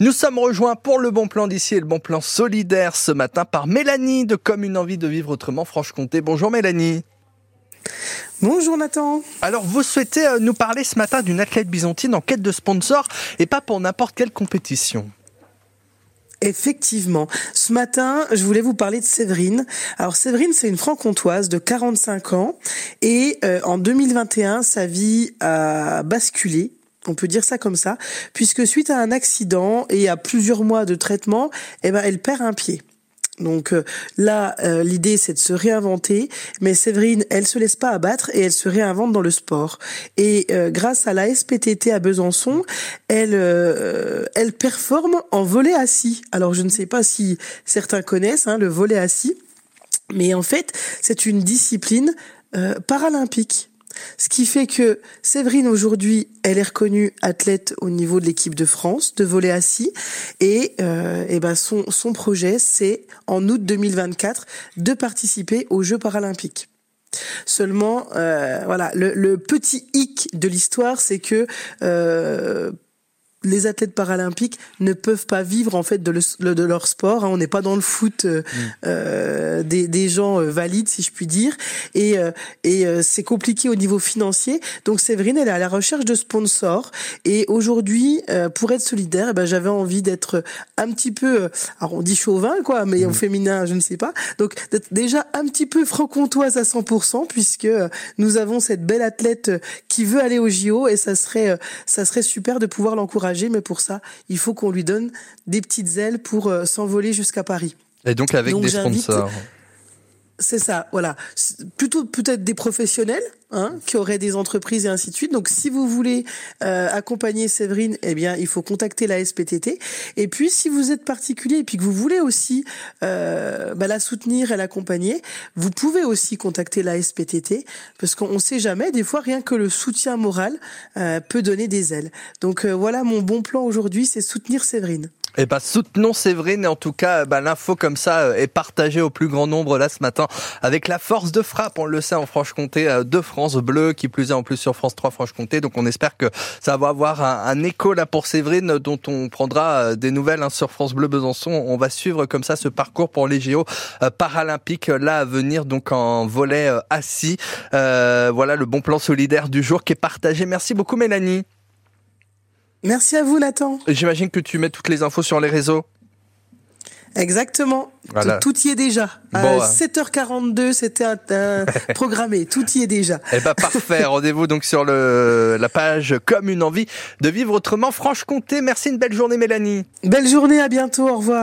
Nous sommes rejoints pour le bon plan d'ici et le bon plan solidaire ce matin par Mélanie de Comme une envie de vivre autrement Franche-Comté. Bonjour Mélanie. Bonjour Nathan. Alors vous souhaitez euh, nous parler ce matin d'une athlète byzantine en quête de sponsor et pas pour n'importe quelle compétition. Effectivement. Ce matin, je voulais vous parler de Séverine. Alors Séverine, c'est une franc-comtoise de 45 ans et euh, en 2021, sa vie a basculé on peut dire ça comme ça, puisque suite à un accident et à plusieurs mois de traitement, eh ben, elle perd un pied. Donc euh, là, euh, l'idée c'est de se réinventer, mais Séverine, elle se laisse pas abattre et elle se réinvente dans le sport. Et euh, grâce à la SPTT à Besançon, elle elle performe en volet assis. Alors je ne sais pas si certains connaissent hein, le volet assis, mais en fait c'est une discipline paralympique. Ce qui fait que Séverine aujourd'hui, elle est reconnue athlète au niveau de l'équipe de France de volet assis et, euh, et ben son, son projet c'est en août 2024 de participer aux Jeux paralympiques. Seulement, euh, voilà, le, le, petit hic de l'histoire, c'est que euh, les athlètes paralympiques ne peuvent pas vivre en fait de, le, de leur sport. Hein. On n'est pas dans le foot euh, mm. euh des, des, gens euh, valides, si je puis dire, et, euh, et c'est compliqué au niveau financier. Donc Séverine, elle est à la recherche de sponsors. Et aujourd'hui, pour être solidaire, eh ben, j'avais envie d'être un petit peu, alors on dit chauvin quoi, mais au féminin, je ne sais pas. Donc d'être déjà un petit peu franc-comtoise à 100%, puisque nous avons cette belle athlète qui veut aller au JO, et ça serait, ça serait super de pouvoir l'encourager mais pour ça, il faut qu'on lui donne des petites ailes pour euh, s'envoler jusqu'à Paris. Et donc avec des sponsors. C'est ça, voilà. Plutôt peut-être des professionnels hein, qui auraient des entreprises et ainsi de suite. Donc si vous voulez euh, accompagner Séverine, eh bien il faut contacter la SPTT. Et puis si vous êtes particulier et puis que vous voulez aussi euh, bah, la soutenir et l'accompagner, vous pouvez aussi contacter la SPTT parce qu'on ne sait jamais. Des fois rien que le soutien moral euh, peut donner des ailes. Donc euh, voilà mon bon plan aujourd'hui, c'est soutenir Séverine. Eh ben, soutenons Séverine en tout cas, bah, l'info comme ça euh, est partagée au plus grand nombre là ce matin avec la force de frappe, on le sait en Franche-Comté, euh, de France Bleu, qui plus est en plus sur France 3 Franche-Comté. Donc on espère que ça va avoir un, écho là pour Séverine dont on prendra euh, des nouvelles hein, sur France Bleu Besançon. On va suivre comme ça ce parcours pour les JO paralympiques là à venir donc en volet assis. voilà le bon plan solidaire du jour qui est partagé. Merci beaucoup Mélanie. Merci à vous, Nathan. J'imagine que tu mets toutes les infos sur les réseaux. Exactement. Tout, y est déjà. à 7h42, c'était programmé. Tout y est déjà. Eh ben parfait. Rendez-vous donc sur le, la page Comme une envie de vivre autrement Franche-Comté. Merci, une belle journée Mélanie. Belle journée, à bientôt. Au revoir.